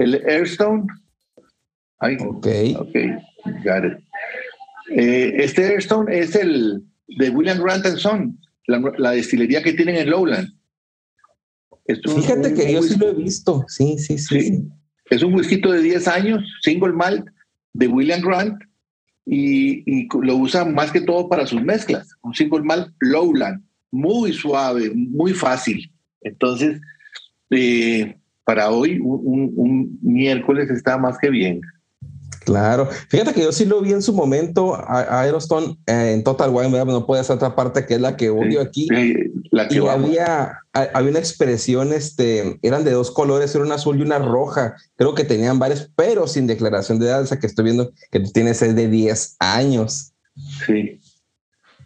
El Airstone. ok. Ok, got it. Eh, este Airstone es el de William Grant Son, la, destilería que tienen en Lowland. Fíjate que yo sí lo he visto. Sí, sí, sí, Es un whisky de 10 años, single malt, de William Grant, y, lo usan más que todo para sus mezclas. Un single malt Lowland, muy suave, muy fácil. Entonces, eh, para hoy, un, miércoles está más que bien. Claro, fíjate que yo sí lo vi en su momento a, Aeroston eh, en Total Wine, no puede ser otra parte que es la que odio aquí. y había, había una expresión, este, eran de dos colores, era un azul y una roja. Creo que tenían varios, pero sin declaración de edad, esa que estoy viendo que tú tienes es de 10 años. Sí.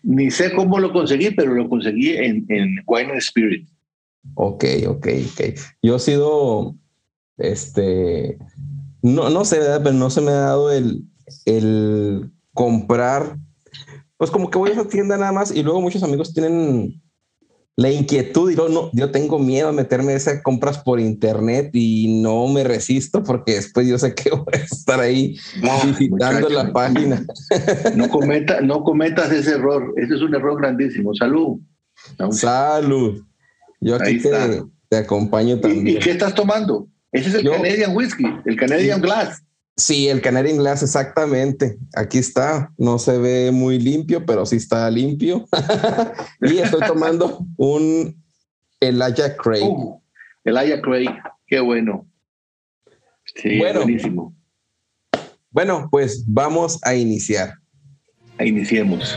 Ni sé cómo lo conseguí, pero lo conseguí en, en Wine Spirit. Ok, ok, ok. Yo he sido, este, no, no sé, pero no se me ha dado el, el comprar. Pues como que voy a esa tienda nada más y luego muchos amigos tienen la inquietud y no, yo tengo miedo a meterme esas compras por internet y no me resisto porque después yo sé que voy a estar ahí visitando la página. No, cometa, no cometas ese error, ese es un error grandísimo. Salud. Salud. Yo aquí te, te, acompaño también. ¿Y, qué estás tomando? Ese es el Canadian Whisky, el Canadian Glass. Sí, el Canadian Glass, exactamente. Aquí está. No se ve muy limpio, pero sí está limpio. y estoy tomando un Elijah Craig. Uh, Elijah Craig, qué bueno. Sí, bueno, buenísimo. Bueno, pues vamos a iniciar. Iniciemos.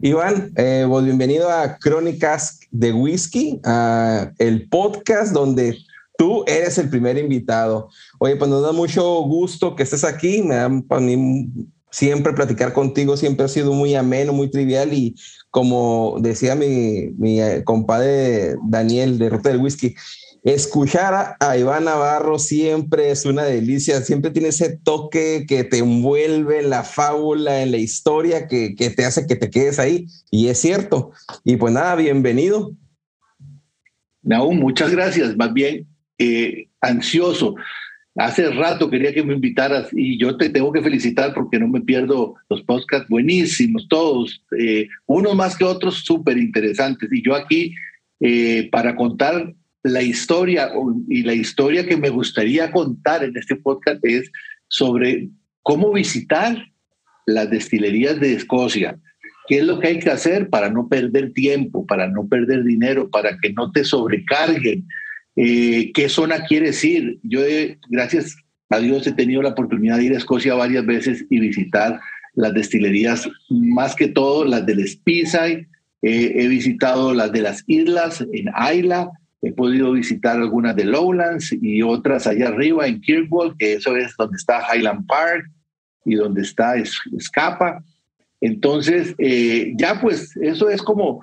Iván, eh, pues bienvenido a Crónicas de Whisky, el podcast donde tú eres el primer invitado. Oye, pues nos da mucho gusto que estés aquí, me da para mí siempre platicar contigo siempre ha sido muy ameno, muy trivial y como decía mi, mi eh, compadre Daniel de Ruta del Whisky, escuchar a, Iván Navarro siempre es una delicia, siempre tiene ese toque que te envuelve en la fábula, en la historia, que, te hace que te quedes ahí. Y es cierto. Y pues nada, bienvenido. No, muchas gracias, más bien eh, ansioso. Hace rato quería que me invitaras y yo te tengo que felicitar porque no me pierdo los podcasts buenísimos, todos, eh, unos más que otros súper interesantes. Y yo aquí, eh, para contar la historia y la historia que me gustaría contar en este podcast es sobre cómo visitar las destilerías de Escocia. ¿Qué es lo que hay que hacer para no perder tiempo, para no perder dinero, para que no te sobrecarguen? Eh, ¿Qué zona quieres ir? Yo, gracias a Dios, he tenido la oportunidad de ir a Escocia varias veces y visitar las destilerías, más que todo las del Speyside. he visitado las de las islas en Isla, He podido visitar algunas de Lowlands y otras allá arriba en Kirkwall, que eso es donde está Highland Park y donde está Escapa. Entonces, eh, ya pues eso es como,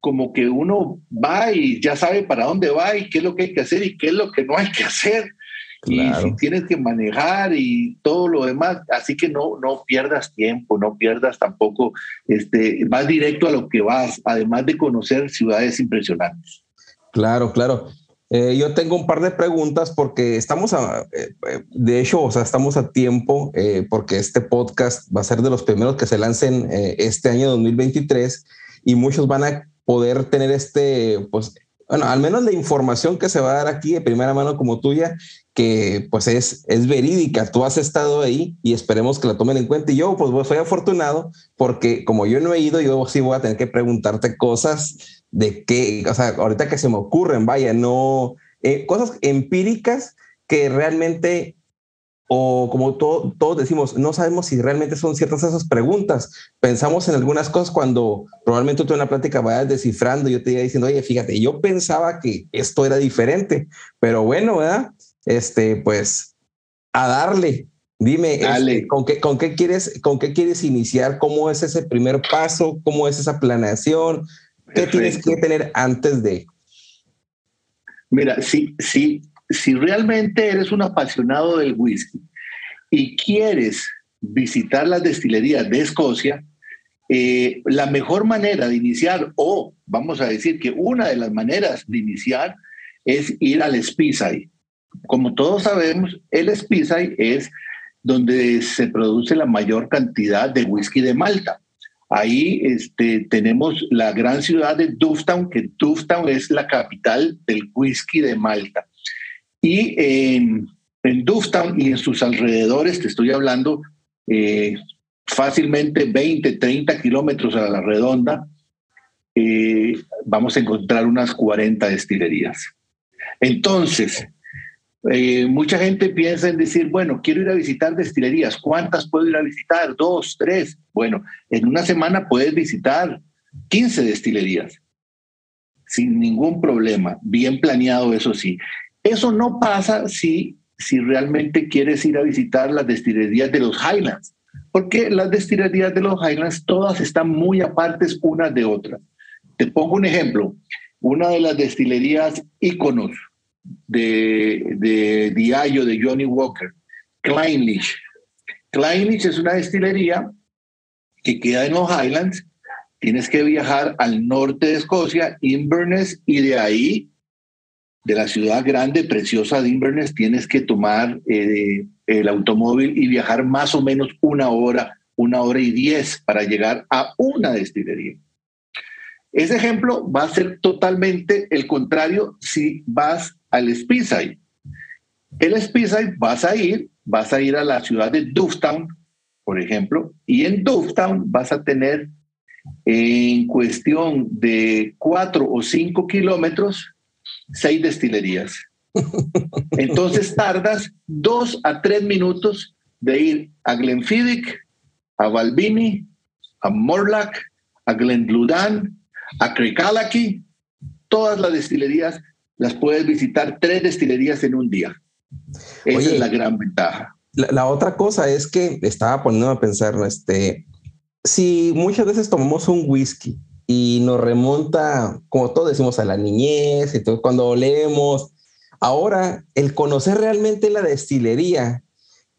como que uno va y ya sabe para dónde va y qué es lo que hay que hacer y qué es lo que no hay que hacer. Y si tienes que manejar y todo lo demás, así que no, no pierdas tiempo, no pierdas tampoco, este, vas directo a lo que vas, además de conocer ciudades impresionantes. Claro, claro. Eh, yo tengo un par de preguntas porque estamos a, eh, eh, de hecho, o sea, estamos a tiempo porque este podcast va a ser de los primeros que se lancen este año 2023 y muchos van a poder tener este, pues, bueno, al menos la información que se va a dar aquí de primera mano como tuya, que pues es, es verídica, tú has estado ahí y esperemos que la tomen en cuenta. Y yo pues soy afortunado porque como yo no he ido, yo sí voy a tener que preguntarte cosas de qué, o sea, ahorita que se me ocurren, vaya, no, eh, cosas empíricas que realmente, o como todos decimos, no sabemos si realmente son ciertas esas preguntas. Pensamos en algunas cosas cuando probablemente tú en la plática vayas descifrando, yo te iba diciendo, oye, fíjate, yo pensaba que esto era diferente, pero bueno, ¿verdad? Este, pues, a darle. Dime, este, ¿con, qué, ¿con, qué quieres, ¿con qué quieres iniciar? ¿Cómo es ese primer paso? ¿Cómo es esa planeación? ¿Qué tienes que tener antes de? Mira, si, si, si realmente eres un apasionado del whisky y quieres visitar las destilerías de Escocia, eh, la mejor manera de iniciar, o vamos a decir que una de las maneras de iniciar, es ir al Speyside. Como todos sabemos, el Speyside es donde se produce la mayor cantidad de whisky de Malta. Ahí este, tenemos la gran ciudad de Dufftown, que Dufftown es la capital del whisky de Malta. Y en, en Dufftown y en sus alrededores, te estoy hablando eh, fácilmente 20, 30 kilómetros a la redonda, eh, vamos a encontrar unas 40 destilerías. Entonces, eh, mucha gente piensa en decir, bueno, quiero ir a visitar destilerías. ¿Cuántas puedo ir a visitar? Dos, tres. Bueno, en una semana puedes visitar 15 destilerías sin ningún problema, bien planeado, eso sí. Eso no pasa si, si realmente quieres ir a visitar las destilerías de los Highlands, porque las destilerías de los Highlands todas están muy apartes unas de otras. Te pongo un ejemplo. Una de las destilerías íconos de, de Diallo de Johnny Walker, Kleinlich. Kleinlich es una destilería que queda en los Highlands. Tienes que viajar al norte de Escocia, Inverness, y de ahí, de la ciudad grande, preciosa de Inverness, tienes que tomar eh, el automóvil y viajar más o menos una hora, una hora y diez para llegar a una destilería. Ese ejemplo va a ser totalmente el contrario si vas al Speyside. El Speyside vas a ir, vas a ir a la ciudad de Dufftown, por ejemplo, y en Dufftown vas a tener en cuestión de cuatro o cinco kilómetros seis destilerías. Entonces tardas dos a tres minutos de ir a Glenfiddich, a Balbini, a Morlack, a Glendludan, a Cricalaki, todas las destilerías las puedes visitar tres destilerías en un día. Esa es la gran ventaja. la, otra cosa es que estaba poniendo a pensar, este, si muchas veces tomamos un whisky y nos remonta, como todos decimos, a la niñez, entonces cuando leemos, ahora el conocer realmente la destilería,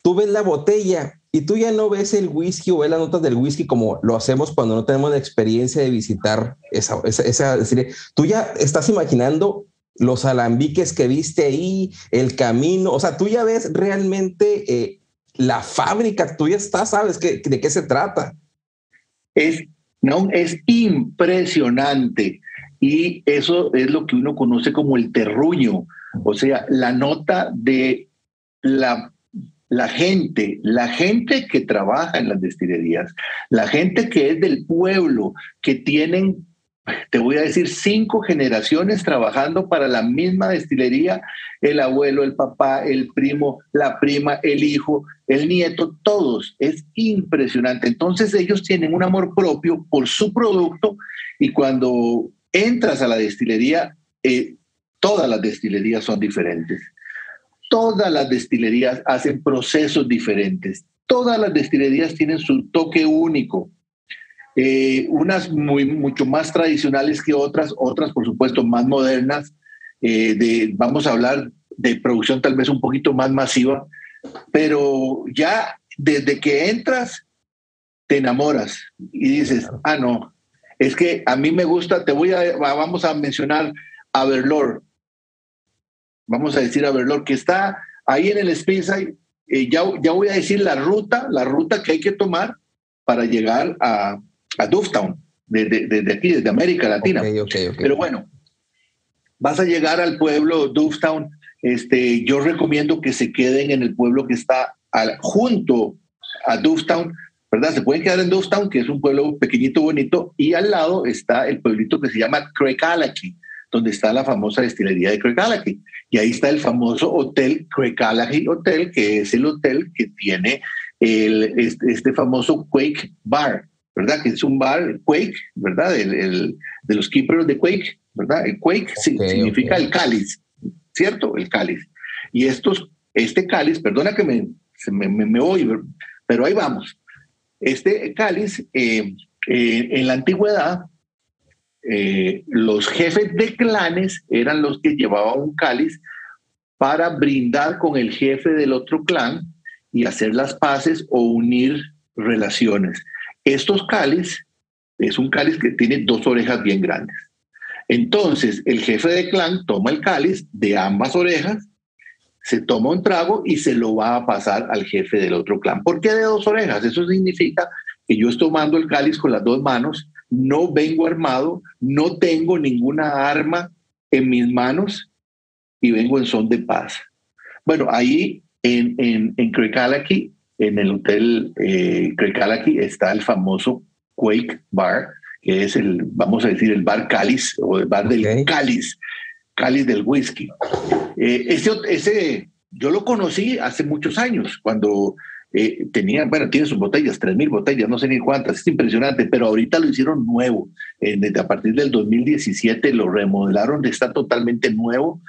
tú ves la botella y tú ya no ves el whisky o ves las notas del whisky como lo hacemos cuando no tenemos la experiencia de visitar esa, esa, esa destilería. Tú ya estás imaginando los alambiques que viste ahí, el camino, o sea, tú ya ves realmente eh, la fábrica, tú ya estás, sabes de qué se trata. Es, no, es impresionante y eso es lo que uno conoce como el terruño, o sea, la nota de la, la gente, la gente que trabaja en las destilerías, la gente que es del pueblo, que tienen te voy a decir, cinco generaciones trabajando para la misma destilería, el abuelo, el papá, el primo, la prima, el hijo, el nieto, todos. Es impresionante. Entonces ellos tienen un amor propio por su producto y cuando entras a la destilería, eh, todas las destilerías son diferentes. Todas las destilerías hacen procesos diferentes. Todas las destilerías tienen su toque único eh, unas muy, mucho más tradicionales que otras, otras por supuesto más modernas, eh, de, vamos a hablar de producción tal vez un poquito más masiva, pero ya desde que entras te enamoras y dices, ah, no, es que a mí me gusta, te voy a, vamos a mencionar a Verlor, vamos a decir a Verlor, que está ahí en el Speyside, eh, ya, ya voy a decir la ruta, la ruta que hay que tomar para llegar a, a Dufftown, desde de, aquí, desde América Latina. Pero bueno, vas a llegar al pueblo Dufftown. Este, yo recomiendo que se queden en el pueblo que está junto a Dufftown, ¿verdad? Se pueden quedar en Dufftown, que es un pueblo pequeñito, bonito, y al lado está el pueblito que se llama Craigallachie, donde está la famosa destilería de Craigallachie. Y ahí está el famoso hotel Craigallachie Hotel, que es el hotel que tiene el, este, este famoso Quake Bar. ¿Verdad? Que es un bar Quake, ¿verdad? El, de los keepers de Quake, ¿verdad? El Quake significa el cáliz, ¿cierto? El cáliz. Y estos, este cáliz, perdona que me, me, me, voy, pero ahí vamos. Este cáliz, eh, eh, en la antigüedad, eh, los jefes de clanes eran los que llevaban un cáliz para brindar con el jefe del otro clan y hacer las paces o unir relaciones. Estos cáliz es un cáliz que tiene dos orejas bien grandes. Entonces, el jefe de clan toma el cáliz de ambas orejas, se toma un trago y se lo va a pasar al jefe del otro clan. ¿Por qué de dos orejas? Eso significa que yo estoy tomando el cáliz con las dos manos, no vengo armado, no tengo ninguna arma en mis manos y vengo en son de paz. Bueno, ahí en, en, en en el hotel eh, está el famoso Quake Bar, que es el, vamos a decir, el bar cáliz o el bar del cáliz, cáliz del whisky. Eh, ese, ese, yo lo conocí hace muchos años, cuando eh, tenía, bueno, tiene sus botellas, 3.000 botellas, no sé ni cuántas, es impresionante, pero ahorita lo hicieron nuevo. Eh, desde a partir del 2017 lo remodelaron, está totalmente nuevo.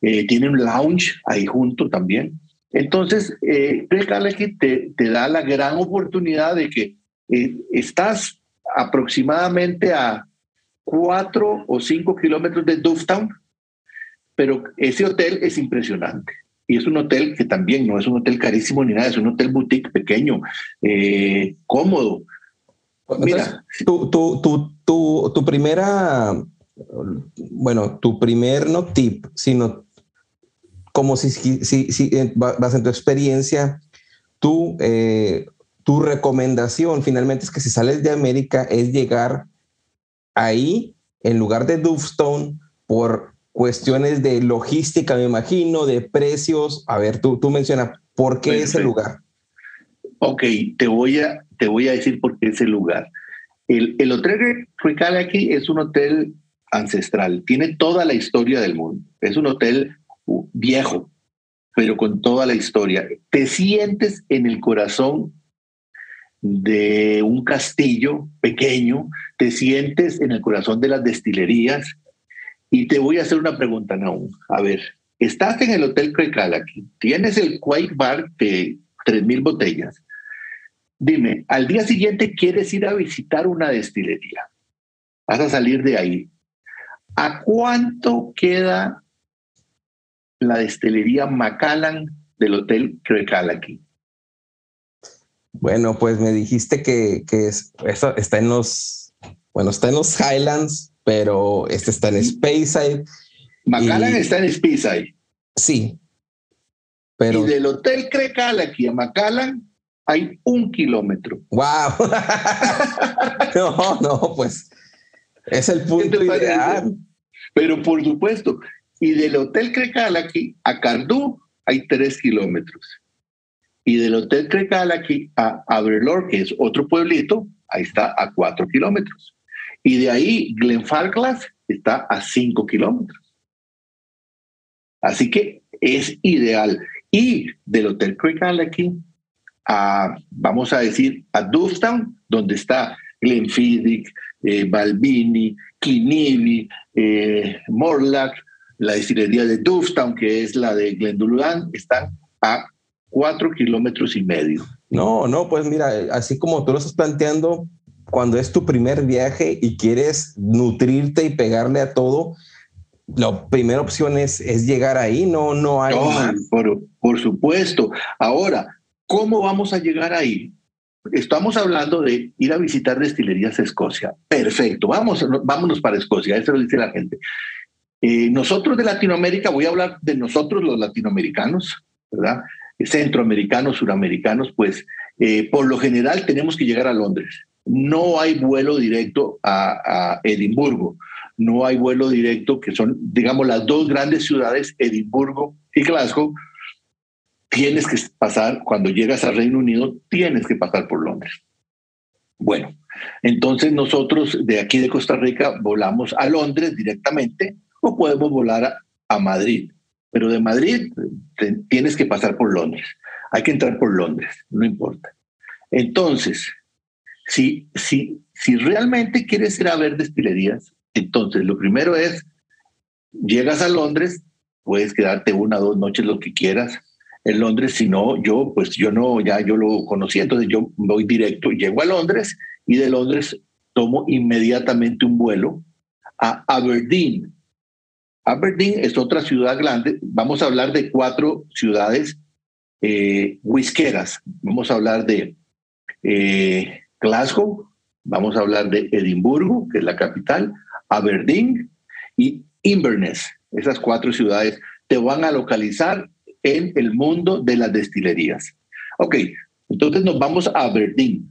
Eh, tiene un lounge ahí junto también. Entonces, eh, te, te, da la gran oportunidad de que eh, estás aproximadamente a cuatro o cinco kilómetros de Dufftown, pero ese hotel es impresionante. Y es un hotel que también no es un hotel carísimo ni nada, es un hotel boutique pequeño, eh, cómodo. Mira, tu, tu, tu, tu, tu primera, bueno, tu primer no tip, sino como si, si, si vas en tu experiencia, tu, eh, tu recomendación finalmente es que si sales de América es llegar ahí en lugar de Duffstone por cuestiones de logística, me imagino, de precios. A ver, tú, tú mencionas, ¿por qué ese lugar? Ok, te voy, a, te voy a decir por qué ese lugar. El, el hotel Ricale aquí es un hotel ancestral, tiene toda la historia del mundo. Es un hotel viejo, pero con toda la historia. Te sientes en el corazón de un castillo pequeño, te sientes en el corazón de las destilerías y te voy a hacer una pregunta, Naum. A ver, estás en el Hotel Crecalaki, tienes el Quake Bar que 3.000 botellas. Dime, al día siguiente quieres ir a visitar una destilería. Vas a salir de ahí. ¿A cuánto queda la destilería Macallan del Hotel Crecalaqui? Bueno, pues me dijiste que, que es, eso está en los, bueno, está en los Highlands, pero este está en Speyside. Macallan está en Speyside. Sí. Pero... Y del Hotel Crecalaqui a Macallan hay un kilómetro. ¡Wow! no, no, pues es el punto ideal. Pero por supuesto, y del Hotel Crecalaqui a Cardú hay tres kilómetros. Y del Hotel Crecalaqui a Aberlour, que es otro pueblito, ahí está a cuatro kilómetros. Y de ahí Glenfarclas está a cinco kilómetros. Así que es ideal. Y del Hotel Crecalaqui a, vamos a decir, a Dufftown, donde está Glenfiddich, eh, Balbini, Kinili, eh, la destilería de Dufftown, que es la de Glendullan, están a cuatro kilómetros y medio. No, no, pues mira, así como tú lo estás planteando, cuando es tu primer viaje y quieres nutrirte y pegarle a todo, la primera opción es, es llegar ahí, no, no hay Por, por supuesto. Ahora, ¿cómo vamos a llegar ahí? Estamos hablando de ir a visitar destilerías a Escocia. Perfecto, vamos, vámonos para Escocia, eso lo dice la gente. Eh, nosotros de Latinoamérica, voy a hablar de nosotros los latinoamericanos, ¿verdad? Centroamericanos, suramericanos, pues eh, por lo general tenemos que llegar a Londres. No hay vuelo directo a, a Edimburgo, no hay vuelo directo, que son, digamos, las dos grandes ciudades, Edimburgo y Glasgow, tienes que pasar, cuando llegas al Reino Unido, tienes que pasar por Londres. Bueno, entonces nosotros de aquí de Costa Rica volamos a Londres directamente o podemos volar a, Madrid. Pero de Madrid tienes que pasar por Londres. Hay que entrar por Londres, no importa. Entonces, si, si, si realmente quieres ir a ver destilerías, entonces lo primero es, llegas a Londres, puedes quedarte una o dos noches, lo que quieras, en Londres, si no, yo, pues yo no, ya yo lo conocí, entonces yo voy directo, llego a Londres y de Londres tomo inmediatamente un vuelo a Aberdeen. Aberdeen es otra ciudad grande, vamos a hablar de cuatro ciudades eh, whiskeras, vamos a hablar de eh, Glasgow, vamos a hablar de Edimburgo, que es la capital, Aberdeen y Inverness. Esas cuatro ciudades te van a localizar en el mundo de las destilerías. Ok, entonces nos vamos a Aberdeen.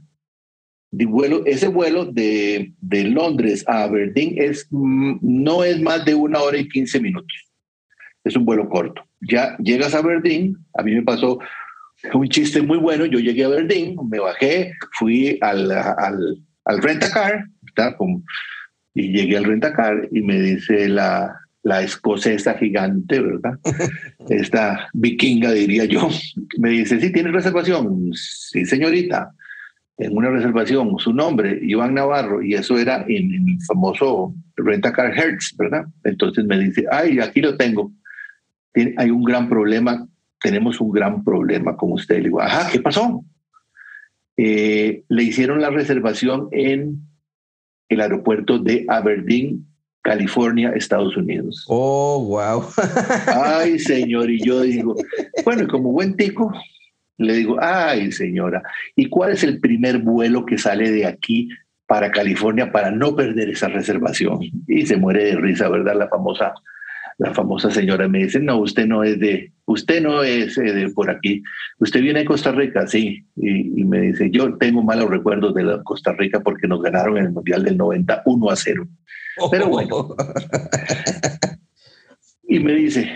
De vuelo, ese vuelo de, de Londres a Aberdeen es, mm, no es más de una hora y quince minutos. Es un vuelo corto. Ya llegas a Aberdeen, a mí me pasó un chiste muy bueno. Yo llegué a Aberdeen, me bajé, fui al, al, al rentacar, y llegué al rentacar y me dice la, la escocesa gigante, ¿verdad? Esta vikinga, diría yo, me dice, sí, ¿tiene reservación? Sí, señorita, en una reservación, su nombre, Iván Navarro, y eso era en, el famoso Rentacar Hertz, ¿verdad? Entonces me dice, ay, aquí lo tengo. hay un gran problema, tenemos un gran problema con usted. Le digo, ajá, ¿qué pasó? Eh, le hicieron la reservación en el aeropuerto de Aberdeen California, Estados Unidos. Oh, wow. ay, señor, y yo digo, bueno, como buen tico, le digo, ay, señora, ¿y cuál es el primer vuelo que sale de aquí para California para no perder esa reservación? Y se muere de risa, ¿verdad? La famosa, la famosa señora me dice, no, usted no es de, usted no es eh, de por aquí, usted viene de Costa Rica, sí, y, y, me dice, yo tengo malos recuerdos de la Costa Rica porque nos ganaron en el Mundial del 91 a 0. Pero bueno. Y me dice,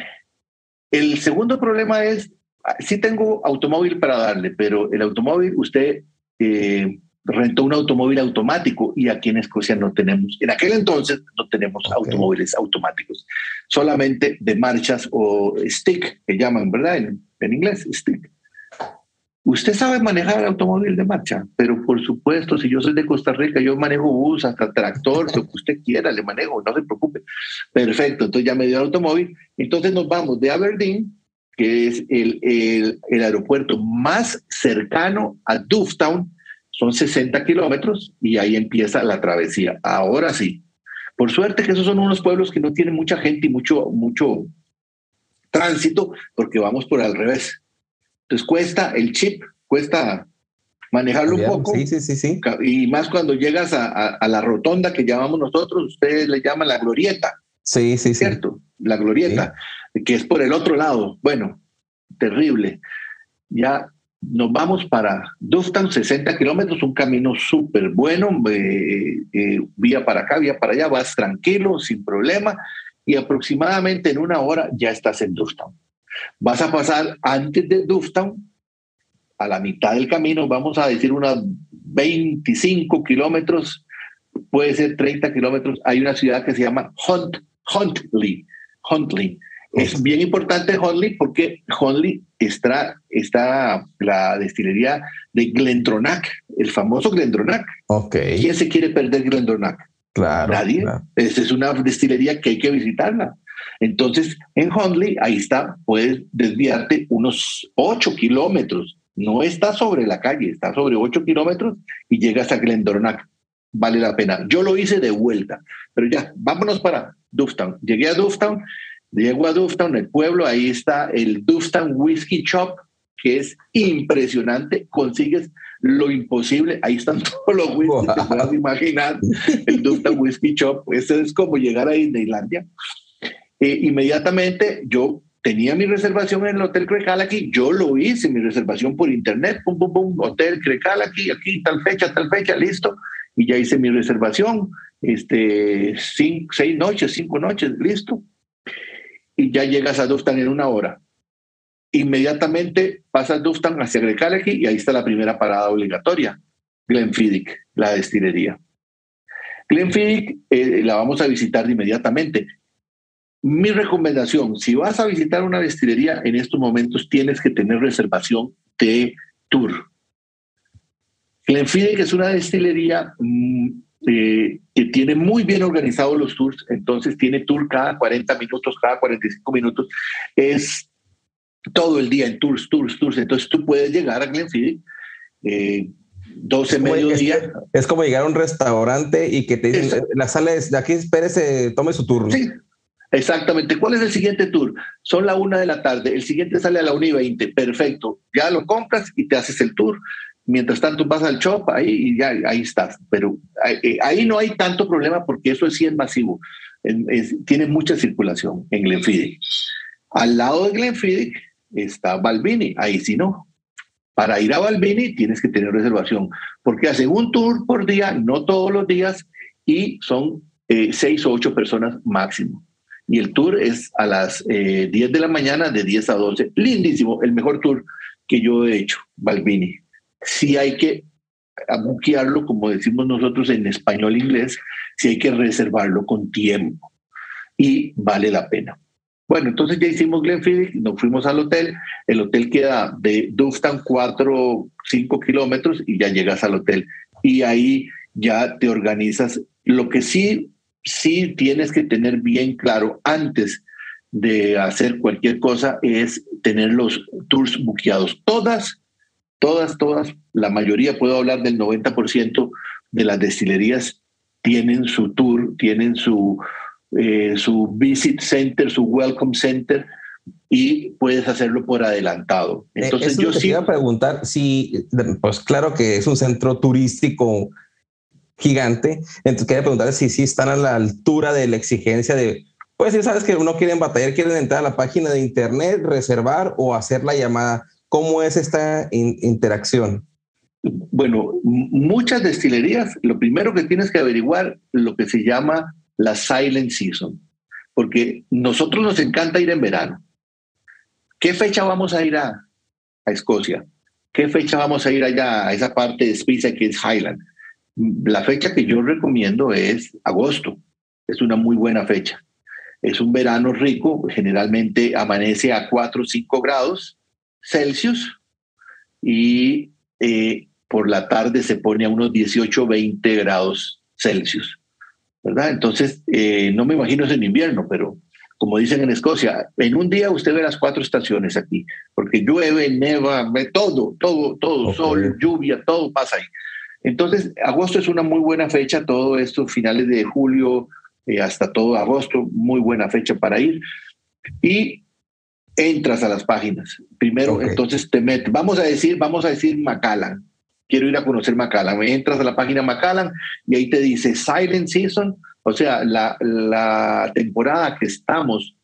el segundo problema es, sí tengo automóvil para darle, pero el automóvil usted eh, rentó un automóvil automático y aquí en Escocia no tenemos, en aquel entonces no tenemos automóviles automáticos, solamente de marchas o stick, que llaman, ¿verdad? En, en inglés, stick. Usted sabe manejar automóvil de marcha, pero por supuesto, si yo soy de Costa Rica, yo manejo bus, hasta tractor, lo que usted quiera, le manejo, no se preocupe. Perfecto, entonces ya me dio el automóvil. Entonces nos vamos de Aberdeen, que es el, el, el aeropuerto más cercano a Dufftown, son 60 kilómetros y ahí empieza la travesía. Ahora sí, por suerte que esos son unos pueblos que no tienen mucha gente y mucho, mucho tránsito, porque vamos por al revés. Entonces cuesta el chip, cuesta manejarlo un poco. Sí, sí, sí, sí. Y más cuando llegas a, a, a, la rotonda que llamamos nosotros, ustedes le llaman la glorieta. Sí, sí, sí. ¿Cierto? La glorieta, sí. Que es por el otro lado. Bueno, terrible. Ya nos vamos para Duftown, 60 kilómetros, un camino súper bueno, eh, eh, vía para acá, vía para allá, vas tranquilo, sin problema, y aproximadamente en una hora ya estás en Duftown. Vas a pasar antes de Duftown, a la mitad del camino, vamos a decir unos 25 kilómetros, puede ser 30 kilómetros, hay una ciudad que se llama Hunt, Huntley, Huntley. Es bien importante Huntley porque Huntley está, está la destilería de Glendronach, el famoso Glendronach. Okay. ¿Quién se quiere perder Glendronach? Claro. Nadie. Claro. Esa es una destilería que hay que visitarla. Entonces, en Huntley, ahí está, puedes desviarte unos 8 kilómetros. No está sobre la calle, está sobre 8 kilómetros y llegas a Glendronach. Vale la pena. Yo lo hice de vuelta, pero ya, vámonos para Dufftown. Llegué a Dufftown, llego a Dufftown, el pueblo, ahí está el Dufftown Whiskey Shop, que es impresionante. Consigues lo imposible. Ahí están todos los whiskies wow. que puedas imaginar. El Dufftown Whiskey Shop. Eso es como llegar a Disneylandia. Eh, inmediatamente yo tenía mi reservación en el Hotel Crecalaki, yo lo hice, mi reservación por internet, pum, pum, pum, Hotel Crecalaki, aquí tal fecha, tal fecha, listo, y ya hice mi reservación, este, cinco, seis noches, cinco noches, listo, y ya llegas a Duftan en una hora. Inmediatamente pasas Duftan hacia Crecalaki y ahí está la primera parada obligatoria, Glenfiddich, la destilería. Glenfiddich eh, la vamos a visitar inmediatamente. Mi recomendación, si vas a visitar una destilería en estos momentos, tienes que tener reservación de tour. Glenfiddich es una destilería mmm, eh, que tiene muy bien organizados los tours, entonces tiene tour cada 40 minutos, cada 45 minutos, es todo el día en tours, tours, tours, entonces tú puedes llegar a Glenfiddich eh, 12 es mediodía. Es, es, como llegar a un restaurante y que te dicen, la sala es de aquí, espérese, tome su turno. Sí, Exactamente. ¿Cuál es el siguiente tour? Son la una de la tarde. El siguiente sale a la una y veinte. Perfecto. Ya lo compras y te haces el tour. Mientras tanto vas al shop ahí y ya ahí estás. Pero ahí, ahí no hay tanto problema porque eso es sí es masivo. Es, tiene mucha circulación en Glenfiddich. Al lado de Glenfiddich está Balbini. Ahí sí no. Para ir a Balbini tienes que tener reservación porque hace un tour por día, no todos los días, y son eh, seis o ocho personas máximo y el tour es a las eh, 10 de la mañana, de 10 a 12. Lindísimo, el mejor tour que yo he hecho, Balbini. Sí hay que buquearlo, como decimos nosotros en español inglés, sí hay que reservarlo con tiempo y vale la pena. Bueno, entonces ya hicimos Glenfiddich, nos fuimos al hotel. El hotel queda de Duftan 4, 5 kilómetros y ya llegas al hotel. Y ahí ya te organizas. Lo que sí sí tienes que tener bien claro antes de hacer cualquier cosa es tener los tours buqueados. Todas, todas, todas, la mayoría, puedo hablar del 90% de las destilerías tienen su tour, tienen su, eh, su visit center, su welcome center y puedes hacerlo por adelantado. Entonces Eso yo sí... a preguntar si, pues claro que es un centro turístico gigante. Entonces quería preguntar si sí están a la altura de la exigencia de, pues si sabes que uno quiere batallar, quieren entrar a la página de internet, reservar o hacer la llamada. ¿Cómo es esta in interacción? Bueno, muchas destilerías, lo primero que tienes que averiguar lo que se llama la silent season, porque nosotros nos encanta ir en verano. ¿Qué fecha vamos a ir a, a Escocia? ¿Qué fecha vamos a ir allá a esa parte de Spice que es Highland? La fecha que yo recomiendo es agosto. Es una muy buena fecha. Es un verano rico, generalmente amanece a 4 o 5 grados Celsius y eh, por la tarde se pone a unos 18 o 20 grados Celsius. ¿Verdad? Entonces, eh, no me imagino es en invierno, pero como dicen en Escocia, en un día usted ve las cuatro estaciones aquí, porque llueve, neva, todo, todo, todo, sol, lluvia, todo pasa ahí. Entonces, agosto es una muy buena fecha, todo esto, finales de julio eh, hasta todo agosto, muy buena fecha para ir. Y entras a las páginas. Primero, entonces te metes, vamos a decir, vamos a decir Macallan. Quiero ir a conocer Macallan. Entras a la página Macallan y ahí te dice Silent Season, o sea, la, la temporada que estamos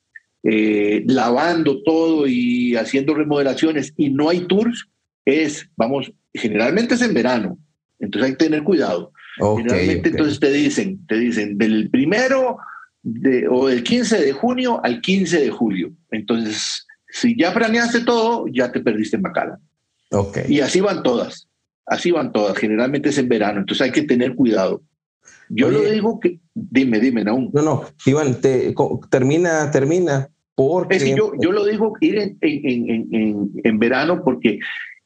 eh, lavando todo y haciendo remodelaciones y no hay tours, es, vamos, generalmente es en verano, entonces hay que tener cuidado. generalmente entonces te dicen, te dicen del primero de, o del 15 de junio al 15 de julio. Entonces, si ya planeaste todo, ya te perdiste en Macala. Okay. Y así van todas, así van todas, generalmente es en verano, entonces hay que tener cuidado. Yo lo digo que, dime, dime, aún. No, no, Iván, te, termina, termina. Porque... Es que yo, yo lo digo ir en, en, en, en verano porque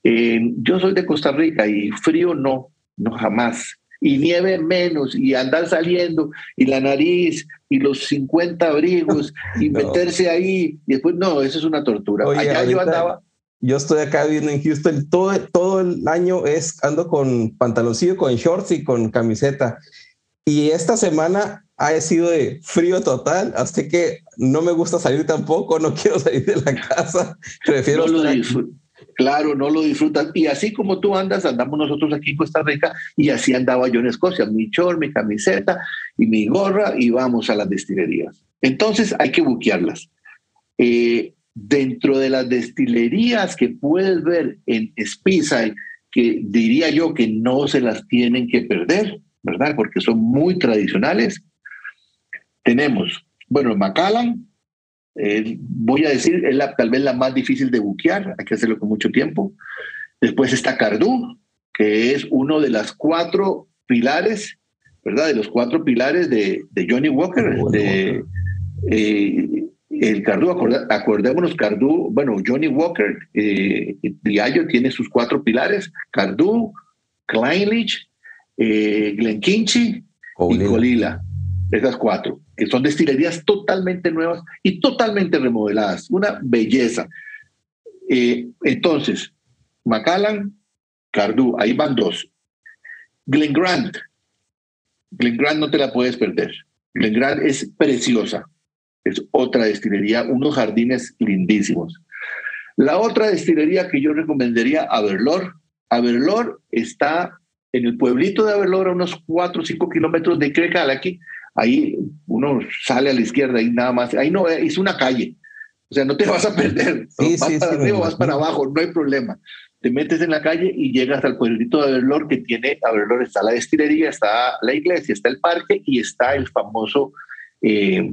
eh, yo soy de Costa Rica y frío no, no jamás. Y nieve menos, y andar saliendo, y la nariz, y los 50 abrigos, y meterse ahí, y después, no, eso es una tortura. Allá yo andaba. Yo estoy acá viviendo en Houston, todo, todo el año es, ando con pantaloncillo, con shorts y con camiseta. Y esta semana ha sido de frío total, así que no me gusta salir tampoco, no quiero salir de la casa, prefiero... No lo claro, no lo disfrutan. Y así como tú andas, andamos nosotros aquí en Costa Rica y así andaba yo en Escocia, mi short, mi camiseta y mi gorra y vamos a las destilerías. Entonces hay que buquearlas. Eh, dentro de las destilerías que puedes ver en Speyside, que diría yo que no se las tienen que perder, ¿verdad? Porque son muy tradicionales. Tenemos, bueno, Macallan, eh, voy a decir, es la, tal vez la más difícil de buquear, hay que hacerlo con mucho tiempo. Después está Cardú, que es uno de las cuatro pilares, ¿verdad? De los cuatro pilares de, de Johnny Walker. de, eh, el Cardú, acordémonos, Cardú, bueno, Johnny Walker, eh, Diallo tiene sus cuatro pilares, Cardú, Kleinlich, eh, Glenkinchi y Colila. Esas cuatro, que son destilerías totalmente nuevas y totalmente remodeladas. Una belleza. Eh, entonces, Macallan, Cardú, ahí van dos. Glen Grant. Glen Grant no te la puedes perder. Glen Grant es preciosa. Es otra destilería, unos jardines lindísimos. La otra destilería que yo recomendaría, Averlor. Averlor está en el pueblito de Averlor, a unos 4 o 5 kilómetros de Crecalaqui, ahí uno sale a la izquierda, ahí nada más, ahí no, es una calle, o sea, no te vas a perder, vas para arriba, vas para abajo, no hay problema. Te metes en la calle y llegas al pueblito de Averlor que tiene, Averlor está la destilería, está la iglesia, está el parque y está el famoso eh,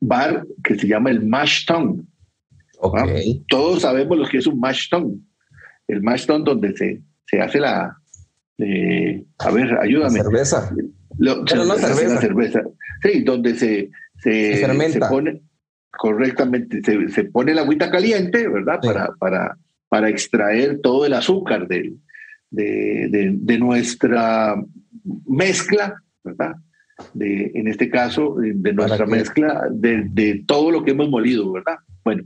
bar que se llama el Mash Tongue. Todos sabemos lo que es un Mash Tongue. El Mash Tongue donde se, se hace la, a ver, ayúdame. La cerveza. Lo, cerveza. cerveza. Sí, donde se, se, pone correctamente, se, pone la agüita caliente, ¿verdad? Para, para, para extraer todo el azúcar de, de, de, nuestra mezcla, ¿verdad? De, en este caso, de nuestra mezcla de, de, todo lo que hemos molido, ¿verdad? Bueno,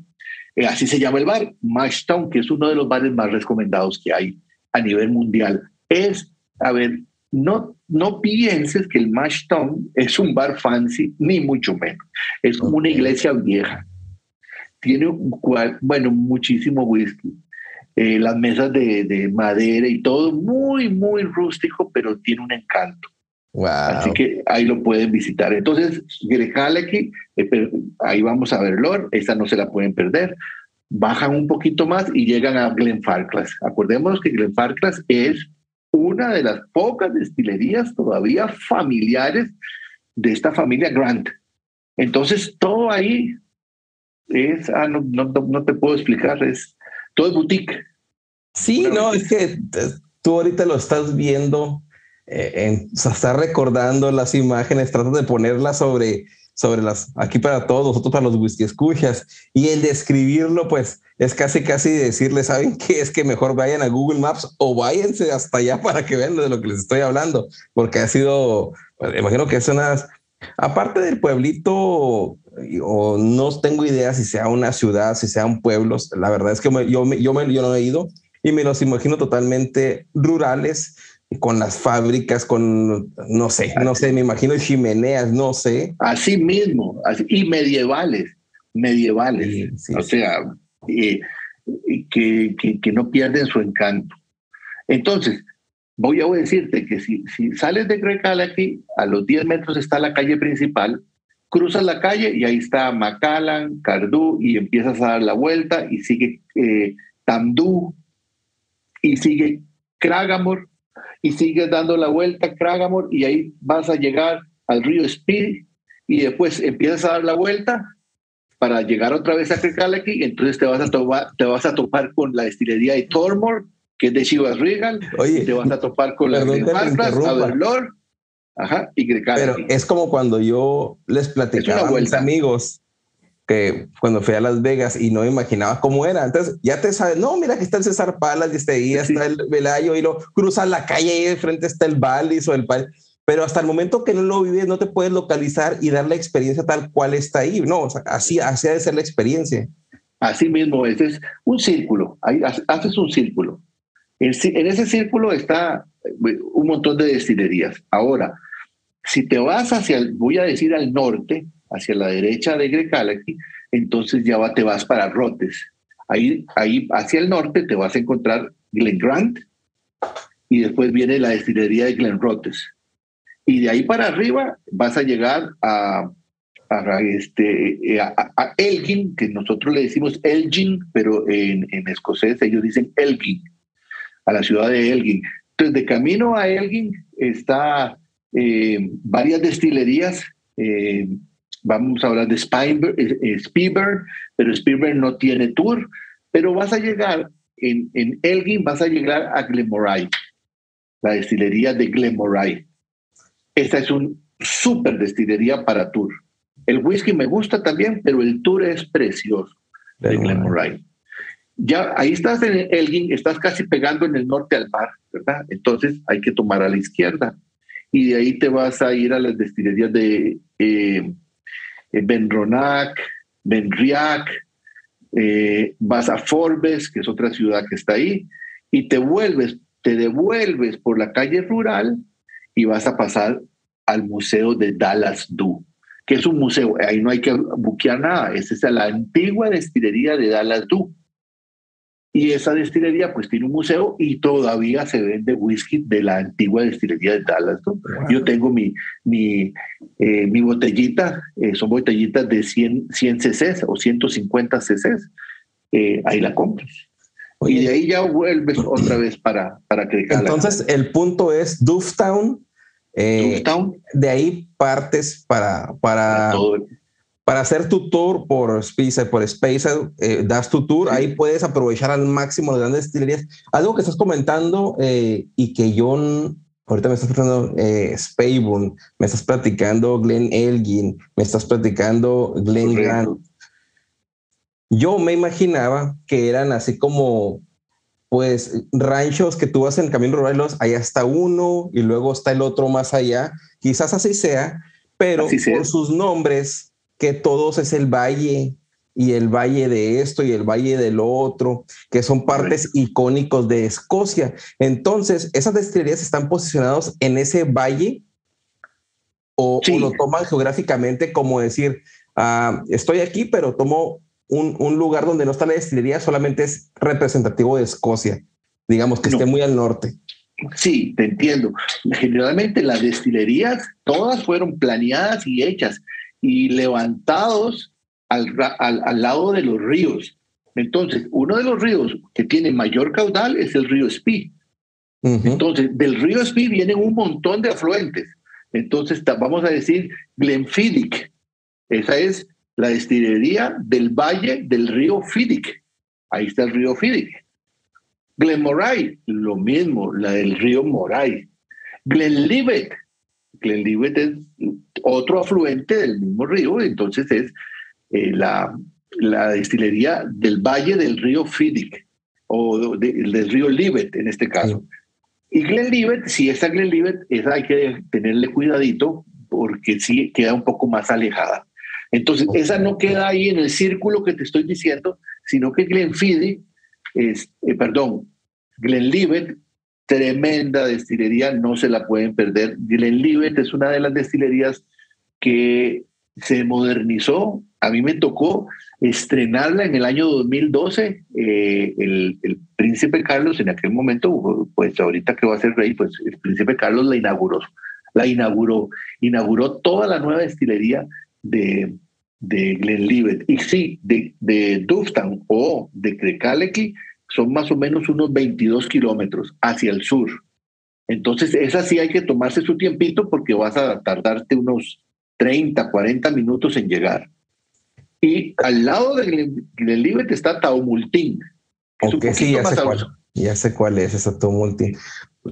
eh, así se llama el bar, Mashtown, que es uno de los bares más recomendados que hay a nivel mundial es, a ver, no, no pienses que el Mashtown es un bar fancy, ni mucho menos. Es como una iglesia vieja. Tiene, bueno, muchísimo whisky. Eh, las mesas de, de, madera y todo, muy, muy rústico, pero tiene un encanto. Así que ahí lo pueden visitar. Entonces, aquí, eh, ahí vamos a verlo, esta no se la pueden perder. Bajan un poquito más y llegan a Glenfarclas. Acordémonos que Glenfarclas es una de las pocas destilerías todavía familiares de esta familia Grant. Entonces, todo ahí es, ah, no, no, no te puedo explicar, es todo es boutique. Sí, no, es que tú ahorita lo estás viendo, eh, en, o sea, estás recordando las imágenes, tratas de ponerlas sobre sobre las, aquí para todos, nosotros para los whisky escuchas, y el describirlo, pues es casi, casi decirle, ¿saben qué? Es que mejor vayan a Google Maps o váyanse hasta allá para que vean de lo que les estoy hablando, porque ha sido, pues, imagino que es unas, aparte del pueblito o no tengo idea si sea una ciudad, si sean pueblos. La verdad es que yo, yo, me, yo no he ido y me los imagino totalmente rurales, con las fábricas, con, no sé, no sé, me imagino chimeneas, no sé. Así mismo, y medievales, medievales. o sea, que, que, que, no pierden su encanto. Entonces, voy a decirte que si, si sales de aquí a los 10 metros está la calle principal, cruzas la calle y ahí está Macallan, Cardú, y empiezas a dar la vuelta y sigue eh, Tamdú, y sigue Kragamor, y sigues dando la vuelta Kragamor, y ahí vas a llegar al río Speed, y después empiezas a dar la vuelta para llegar otra vez a Crekalaki, entonces te vas a, topar, te vas a topar con la destilería de Tormore, que es de Chivas Regal, Oye, te vas a topar con la de Averlor, ajá, y Pero es como cuando yo les platicaba a mis amigos que cuando fui a Las Vegas y no me imaginaba cómo era. Entonces ya te sabes, no, mira que está el César Palas y este ahí está el Velayo y lo cruzas la calle y de frente está el Valis o el Pal. Pero hasta el momento que no lo vives, no te puedes localizar y dar la experiencia tal cual está ahí. No, o sea, así, así ha de ser la experiencia. Así mismo, ese es un círculo. Ahí haces un círculo. En, ese círculo está eh, un montón de destilerías. Ahora, si te vas hacia, voy a decir al norte, hacia la derecha de Grecalaki, entonces ya te vas para Rotes. Ahí, ahí hacia el norte te vas a encontrar Glen Grant y después viene la destilería de Glen Rotes. Y de ahí para arriba vas a llegar a, a, este, a, Elgin, que nosotros le decimos Elgin, pero en, en escocés ellos dicen Elgin a la ciudad de Elgin. Entonces, de camino a Elgin está eh, varias destilerías. Eh, vamos a hablar de eh, Spielberg, pero Spielberg no tiene tour, pero vas a llegar en, en Elgin, vas a llegar a Glenmoray, la destilería de Glenmoray. Esta es un súper destilería para tour. El whisky me gusta también, pero el tour es precioso de Glenmoray ya ahí estás en Elgin, estás casi pegando en el norte al mar, ¿verdad? Entonces hay que tomar a la izquierda. Y de ahí te vas a ir a las destilerías de eh, eh Benronac, Benriac, eh, vas a Forbes, que es otra ciudad que está ahí, y te vuelves, te devuelves por la calle rural y vas a pasar al Museo de Dallas Du, que es un museo, ahí no hay que buquear nada, esa es la antigua destilería de Dallas Du y esa destilería pues tiene un museo y todavía se vende whisky de la antigua destilería de Dallas. Yo tengo mi, mi, eh, mi botellita, eh, son botellitas de 100, 100 cc o 150 cc. Eh, ahí la compras. Y de ahí ya vuelves otra vez para, para que Entonces el punto es Dufftown. De ahí partes para, para, para hacer tu tour por Space, por Space, eh, das tu tour, ahí puedes aprovechar al máximo las grandes destilerías. Algo que estás comentando eh, y que yo ahorita me estás platicando eh, me estás platicando Glen Elgin, me estás platicando Glen Grant. Yo me imaginaba que eran así como pues ranchos que tú vas en el camino rural, allá está uno y luego está el otro más allá. Quizás así sea, pero por sus nombres que todos es el valle y el valle de esto y el valle del otro, que son partes icónicos de Escocia. Entonces, esas destilerías están posicionadas en ese valle o, lo toman geográficamente como decir, ah, estoy aquí, pero tomo un, un, lugar donde no está la destilería, solamente es representativo de Escocia, digamos que esté muy al norte. Sí, te entiendo. Generalmente las destilerías todas fueron planeadas y hechas y levantados al, al, lado de los ríos. Entonces, uno de los ríos que tiene mayor caudal es el río Spee. Entonces, del río Spee vienen un montón de afluentes. Entonces, vamos a decir Glenfiddich. Esa es la destilería del valle del río Fiddich. Ahí está el río Fiddich. Glenmoray, lo mismo, la del río Moray. Glenlivet, Glenlivet es otro afluente del mismo río, entonces es eh, la, la, destilería del valle del río Fiddich o del río Livet en este caso. Y Glenlivet, si esa Glenlivet, esa hay que tenerle cuidadito porque sí queda un poco más alejada. Entonces, esa no queda ahí en el círculo que te estoy diciendo, sino que Glenfiddich es, eh, perdón, Glenlivet, tremenda destilería, no se la pueden perder. Glenlivet es una de las destilerías que se modernizó. A mí me tocó estrenarla en el año 2012. Eh, el, príncipe Carlos, en aquel momento, pues ahorita que va a ser rey, pues el príncipe Carlos la inauguró. La inauguró, inauguró toda la nueva destilería de, de Glenlivet. Y sí, de, de Duftan o de Crecalequi son más o menos unos 22 kilómetros hacia el sur. Entonces, esa sí hay que tomarse su tiempito porque vas a tardarte unos 30, 40 minutos en llegar. Y al lado de Glenlivet está Taumultín. Ok, sí, ya sé, cuál, ya sé cuál es esa Taumultín.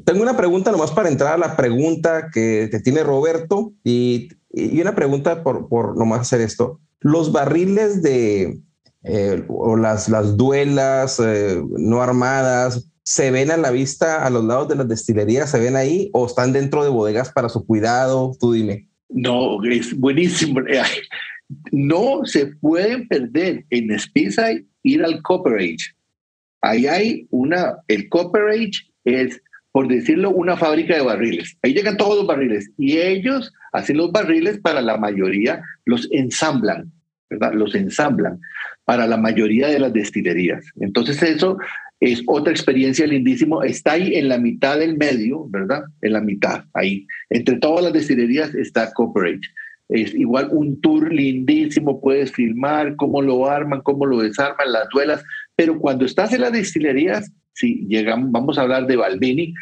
Tengo una pregunta nomás para entrar a la pregunta que te tiene Roberto y, y una pregunta por, por nomás hacer esto. Los barriles de, eh, o las, las duelas eh, no armadas, ¿se ven a la vista a los lados de las destilerías? ¿Se ven ahí o están dentro de bodegas para su cuidado? Tú dime. No, es buenísimo. No se pueden perder en Speyside ir al Copperage. Ahí hay una, el Copperage es, por decirlo, una fábrica de barriles. Ahí llegan todos los barriles y ellos hacen los barriles para la mayoría, los ensamblan, Los ensamblan para la mayoría de las destilerías. Entonces eso es otra experiencia lindísimo. Está ahí en la mitad del medio, ¿verdad? En la mitad, ahí. Entre todas las destilerías está Cooperage. Es igual un tour lindísimo, puedes filmar cómo lo arman, cómo lo desarman, las duelas, pero cuando estás en las destilerías, si llegamos, vamos a hablar de Balbini,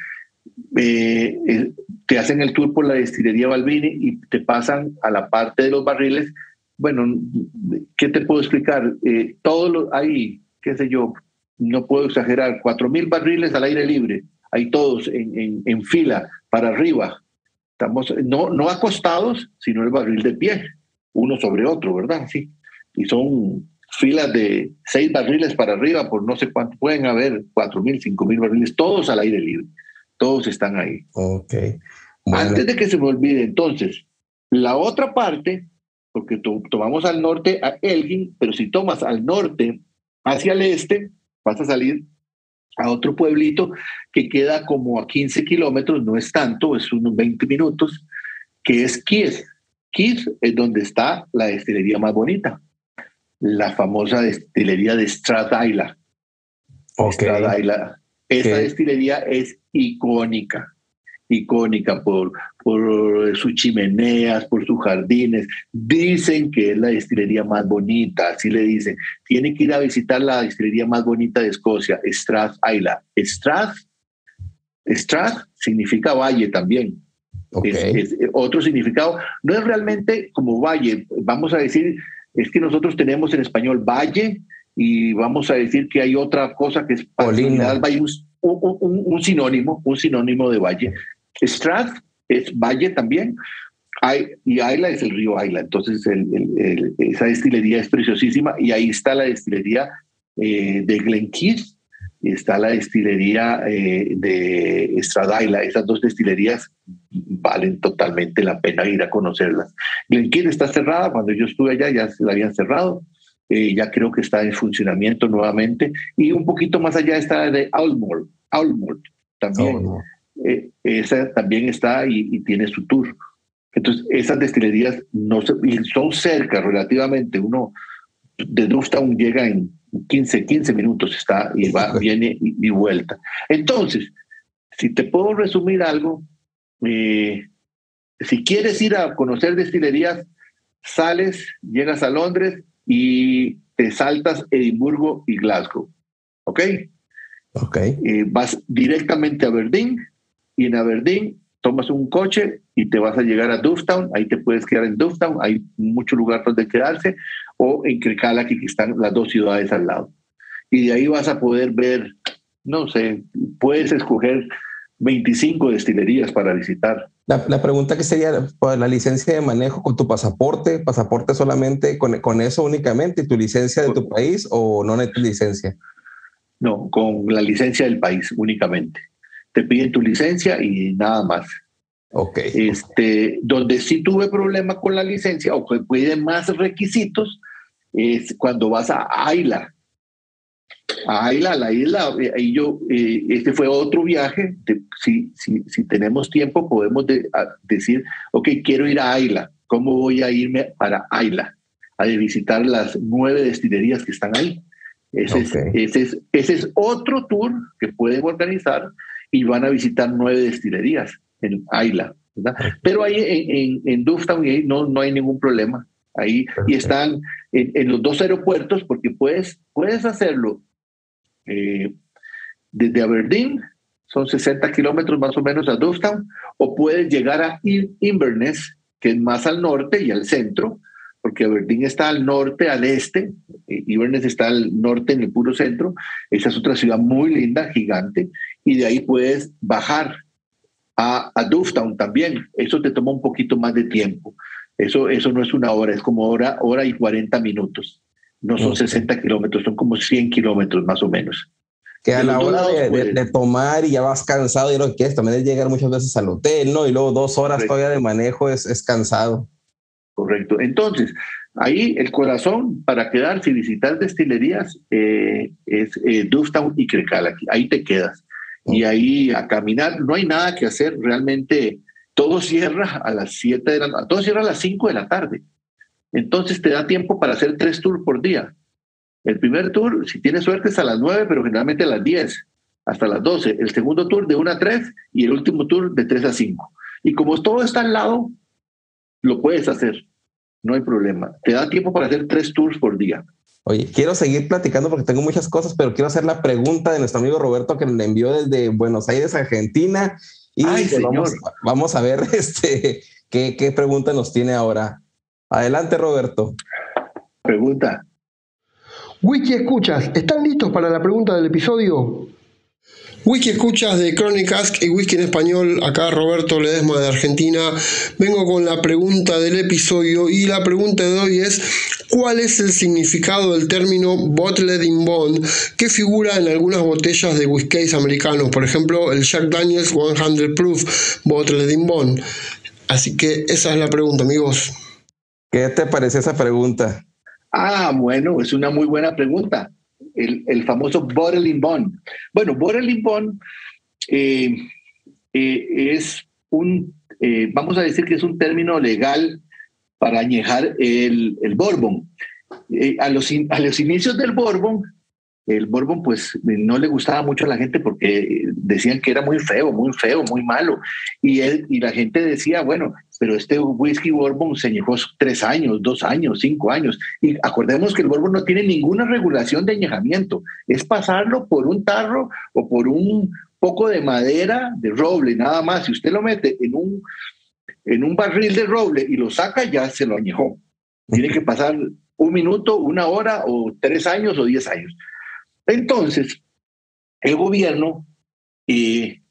eh, eh, te hacen el tour por la destilería Balbini y te pasan a la parte de los barriles. Bueno, ¿qué te puedo explicar? Eh, todos los, hay, qué sé yo, no puedo exagerar, cuatro mil barriles al aire libre, hay todos en, en, fila para arriba. Estamos no, no acostados, sino el barril de pie, uno sobre otro, ¿verdad? Sí. Y son filas de seis barriles para arriba, por no sé cuánto, pueden haber cuatro mil, cinco mil barriles, todos al aire libre, todos están ahí. Ok. Antes de que se me olvide, entonces, la otra parte, porque tomamos al norte a Elgin, pero si tomas al norte hacia el este, vas a salir a otro pueblito que queda como a 15 kilómetros, no es tanto, es unos 20 minutos, que es Kiev. Kiev es donde está la destilería más bonita, la famosa destilería de Stradaila. Okay. Esa destilería es icónica icónica por, por sus chimeneas, por sus jardines. Dicen que es la destilería más bonita, así le dicen. Tiene que ir a visitar la destilería más bonita de Escocia, Strath Island. Strath, Strath significa valle también. Es, otro significado. No es realmente como valle, vamos a decir, es que nosotros tenemos en español valle y vamos a decir que hay otra cosa que es un, un, sinónimo, un sinónimo de valle. Strath es valle también, hay, y Ayla es el río Ayla. Entonces, esa destilería es preciosísima y ahí está la destilería eh, de Glenkeith y está la destilería eh, de Stradaila. Esas dos destilerías valen totalmente la pena ir a conocerlas. Glenkeith está cerrada, cuando yo estuve allá ya se la habían cerrado. Eh, ya creo que está en funcionamiento nuevamente. Y un poquito más allá está de Almore, Almore también. Eh, esa también está y, tiene su tour. Entonces, esas destilerías no son cerca relativamente. Uno de Duftown llega en 15, 15 minutos, está y va, viene y, vuelta. Entonces, si te puedo resumir algo, eh, si quieres ir a conocer destilerías, sales, llegas a Londres y te saltas Edimburgo y Glasgow. ¿Ok? Ok. Eh, vas directamente a Aberdeen y en Aberdeen tomas un coche y te vas a llegar a Dufftown, ahí te puedes quedar en Dufftown, hay mucho lugar donde quedarse, o en Kirkcaldy, que están las dos ciudades al lado. Y de ahí vas a poder ver, no sé, puedes escoger 25 destilerías para visitar. La, la pregunta que sería, por la licencia de manejo con tu pasaporte, pasaporte solamente, con, con eso únicamente, tu licencia de tu país o no tu licencia? No, con la licencia del país únicamente te piden tu licencia y nada más. Ok. Este, donde sí tuve problema con la licencia o que pide más requisitos es cuando vas a Ayla. A Ayla, la isla, eh, ahí yo, eh, este fue otro viaje. si, si, si, tenemos tiempo, podemos decir, ok, quiero ir a Ayla. ¿Cómo voy a irme para Ayla? A visitar las nueve destilerías que están ahí. Ese, es, ese, es, ese es otro tour que pueden organizar y van a visitar nueve destilerías en Ayla. Pero ahí en, en, en no, no hay ningún problema. Ahí y están en, los dos aeropuertos porque puedes, puedes hacerlo eh, desde Aberdeen, son 60 kilómetros más o menos a Dufftown, o puedes llegar a Inverness, que es más al norte y al centro, porque Aberdeen está al norte, al este, Inverness está al norte en el puro centro. Esa es otra ciudad muy linda, gigante, y de ahí puedes bajar a, a Dufftown también. Eso te toma un poquito más de tiempo. Eso, eso no es una hora, es como hora, hora y 40 minutos. No son 60 kilómetros, son como 100 kilómetros más o menos. Que a la hora de, tomar y ya vas cansado y lo que quieres también es llegar muchas veces al hotel, ¿no? Y luego dos horas todavía de manejo es, es cansado. Correcto. Entonces, ahí el corazón para quedarse y visitar destilerías eh, es eh, y Crecala. Ahí te quedas y ahí a caminar. No hay nada que hacer, realmente todo cierra a las 7 de la todo cierra a las 5 de la tarde. Entonces te da tiempo para hacer tres tours por día. El primer tour, si tienes suerte, es a las 9, pero generalmente a las 10, hasta las 12. El segundo tour de 1 a 3 y el último tour de 3 a 5. Y como todo está al lado, lo puedes hacer. No hay problema. Te da tiempo para hacer tres tours por día. Oye, quiero seguir platicando porque tengo muchas cosas, pero quiero hacer la pregunta de nuestro amigo Roberto que le envió desde Buenos Aires, Argentina. Y vamos, a ver este, qué, qué pregunta nos tiene ahora. Adelante, Roberto. Pregunta. Wiki Escuchas, ¿están listos para la pregunta del episodio? Wiki escuchas de Chronic Ask y Wiki en español, acá Roberto Ledesma de Argentina. Vengo con la pregunta del episodio y la pregunta de hoy es ¿cuál es el significado del término bottled in bond que figura en algunas botellas de whiskies americanos? Por ejemplo, el Jack Daniels 100 Proof Bottled in Bond. Así que esa es la pregunta, amigos. ¿Qué te parece esa pregunta? Ah, bueno, es una muy buena pregunta el, famoso bottling bond. Bueno, bottling bond eh, eh, es un, eh, vamos a decir que es un término legal para añejar el, el Bourbon. a, los, a los inicios del Bourbon, el Bourbon pues no le gustaba mucho a la gente porque decían que era muy feo, muy feo, muy malo. Y, él, y la gente decía, bueno, pero este whisky Bourbon se añejó tres años, dos años, cinco años. Y acordemos que el Bourbon no tiene ninguna regulación de añejamiento. Es pasarlo por un tarro o por un poco de madera de roble, nada más. Si usted lo mete en un, en un barril de roble y lo saca, ya se lo añejó. Tiene que pasar un minuto, una hora o tres años o diez años. Entonces, el gobierno, eh,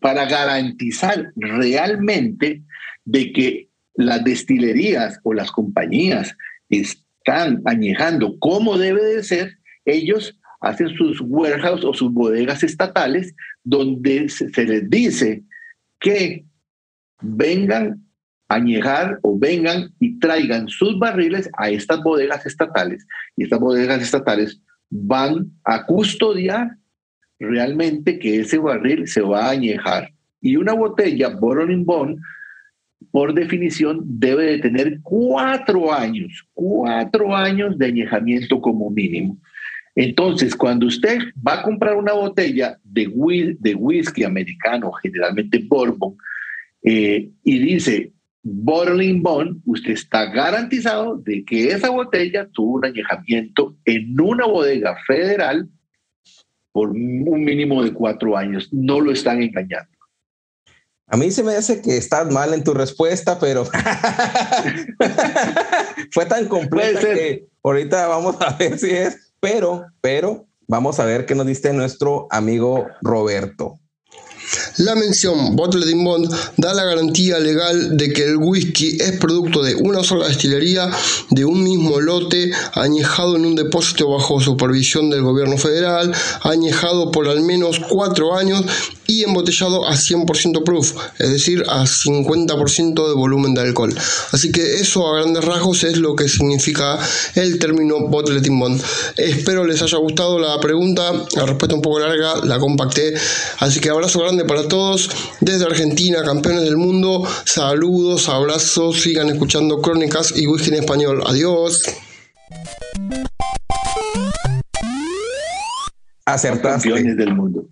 para garantizar realmente de que las destilerías o las compañías están añejando como debe de ser, ellos hacen sus warehouses o sus bodegas estatales donde se, les dice que vengan a añejar o vengan y traigan sus barriles a estas bodegas estatales. Y estas bodegas estatales van a custodiar realmente que ese barril se va a añejar. Y una botella Bottling Bond, por definición, debe de tener cuatro años, cuatro años de añejamiento como mínimo. Entonces, cuando usted va a comprar una botella de, de whisky americano, generalmente bourbon, eh, y dice bottling bond, usted está garantizado de que esa botella tuvo un añejamiento en una bodega federal por un mínimo de cuatro años. No lo están engañando. A mí se me hace que estás mal en tu respuesta, pero fue tan completa que ahorita vamos a ver si es, pero, pero vamos a ver qué nos dice nuestro amigo Roberto. La mención Bottled in Bond da la garantía legal de que el whisky es producto de una sola destilería, de un mismo lote, añejado en un depósito bajo supervisión del gobierno federal, añejado por al menos cuatro años y embotellado a 100% proof, es decir, a 50% de volumen de alcohol. Así que eso a grandes rasgos es lo que significa el término Bottled in Bond. Espero les haya gustado la pregunta, la respuesta un poco larga, la compacté. Así que abrazo grande para todos desde Argentina, campeones del mundo. Saludos, abrazos, sigan escuchando crónicas y whisky en español. Adiós. Acertaste. Campeones del mundo.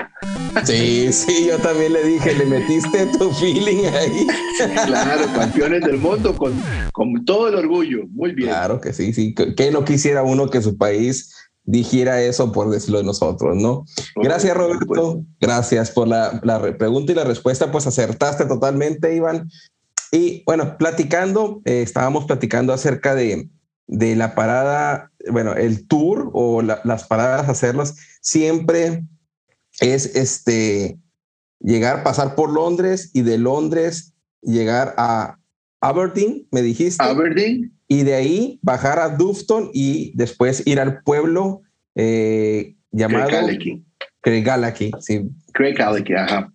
Sí, sí, yo también le dije, le metiste tu feeling ahí. Claro, campeones del mundo con, con todo el orgullo. Muy bien. Claro que sí, sí. Que no quisiera uno que su país dijera eso por decirlo de nosotros, ¿no? Gracias, Roberto. Gracias por la, la pregunta y la respuesta. Pues acertaste totalmente, Iván. Y bueno, platicando, eh, estábamos platicando acerca de, de la parada, bueno, el tour o la, las paradas, hacerlas, siempre es este llegar, pasar por Londres y de Londres llegar a Aberdeen, me dijiste. Aberdeen. Y de ahí bajar a Dufton y después ir al pueblo eh, llamado Craigallachie. Sí. Ajá.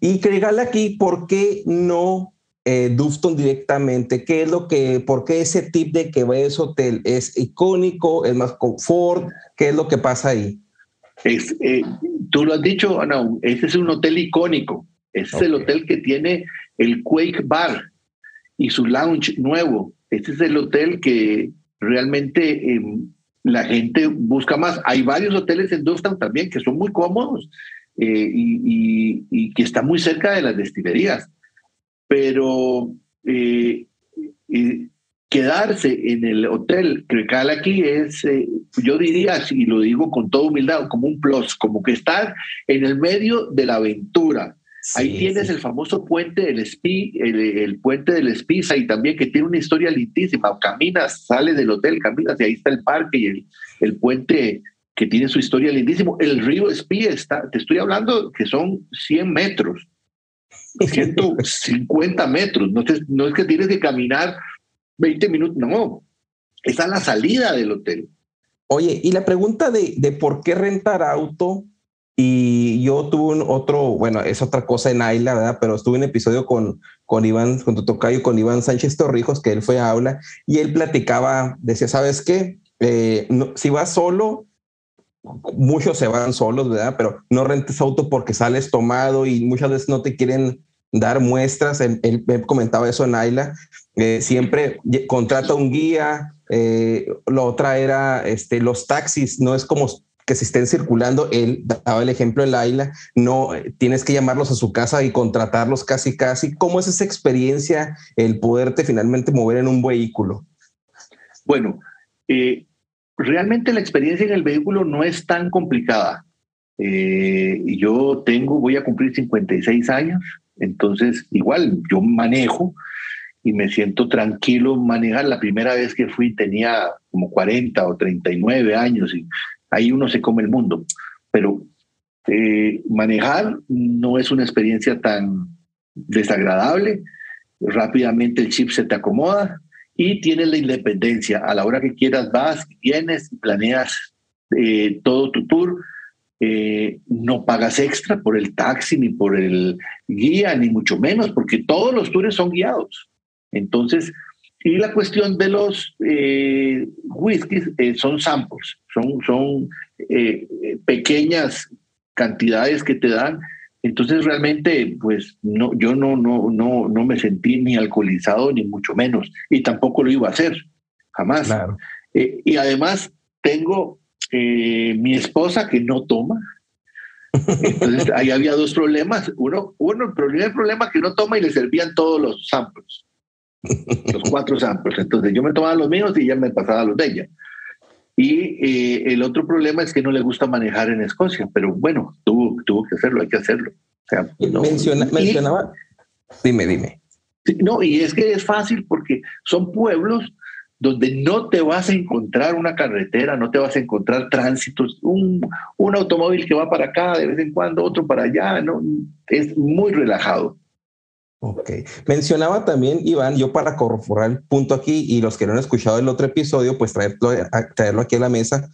Y Craigallachie, ¿por qué no eh, Dufton directamente? ¿Qué es lo que, por qué ese tip de que ese hotel es icónico, es más confort? ¿Qué es lo que pasa ahí? Es, eh, tú lo has dicho, no, este es un hotel icónico. Este es el hotel que tiene el Quake Bar y su lounge nuevo. Este es el hotel que realmente em, la gente busca más. Hay varios hoteles en Dufton también que son muy cómodos eh, y, que están muy cerca de las destilerías. Pero eh, quedarse en el hotel Crecal aquí es, eh, yo diría, si lo digo con toda humildad, como un plus, como que estar en el medio de la aventura. Ahí tienes el famoso puente del Spi, el, puente del Spiza y también que tiene una historia lindísima. Caminas, sales del hotel, caminas y ahí está el parque y el, el puente que tiene su historia lindísimo. El río Spi está, te estoy hablando que son 100 metros, 150 metros. No, no es que tienes que caminar 20 minutos, no, está es la salida del hotel. Oye, y la pregunta de, de por qué rentar auto, y yo tuve un otro, bueno, es otra cosa en Aila, ¿verdad? Pero estuve en un episodio con, con Iván, con tu tocayo, con Iván Sánchez Torrijos, que él fue a aula, y él platicaba, decía, ¿sabes qué? Eh, si vas solo, muchos se van solos, ¿verdad? Pero no rentes auto porque sales tomado y muchas veces no te quieren dar muestras. Él, él comentaba eso en Aila. Eh, siempre contrata un guía. Eh, la otra era este, los taxis. No es como que se estén circulando. Él daba el ejemplo en Laila. No tienes que llamarlos a su casa y contratarlos casi, casi. ¿Cómo es esa experiencia el poderte finalmente mover en un vehículo? Bueno, eh, realmente la experiencia en el vehículo no es tan complicada. yo tengo, voy a cumplir 56 años. Entonces, igual, yo manejo y me siento tranquilo manejar. La primera vez que fui tenía como 40 o 39 años y ahí uno se come el mundo. Pero eh, manejar no es una experiencia tan desagradable. Rápidamente el chip se te acomoda y tienes la independencia. A la hora que quieras vas, vienes planeas eh, todo tu tour eh, no pagas extra por el taxi, ni por el guía, ni mucho menos, porque todos los tours son guiados. Entonces, y la cuestión de los eh, whiskies eh, son samples, son, son pequeñas cantidades que te dan. Entonces realmente, pues no, yo no, no, no, no me sentí ni alcoholizado ni mucho menos, y tampoco lo iba a hacer, jamás. y además tengo eh, mi esposa que no toma. Entonces ahí había dos problemas. Uno, uno el primer problema que no toma y le servían todos los samples, los cuatro samples. Entonces yo me tomaba los míos y ella me pasaba los de ella. Y eh, el otro problema es que no le gusta manejar en Escocia, pero bueno, tuvo, tuvo que hacerlo, hay que hacerlo. mencionaba, dime, dime. No, y es que es fácil porque son pueblos donde no te vas a encontrar una carretera, no te vas a encontrar tránsitos, un, un automóvil que va para acá de vez en cuando, otro para allá, ¿no? Es muy relajado. Ok. Mencionaba también, Iván, yo para corroborar el punto aquí y los que no han escuchado el otro episodio, pues traerlo, aquí a la mesa,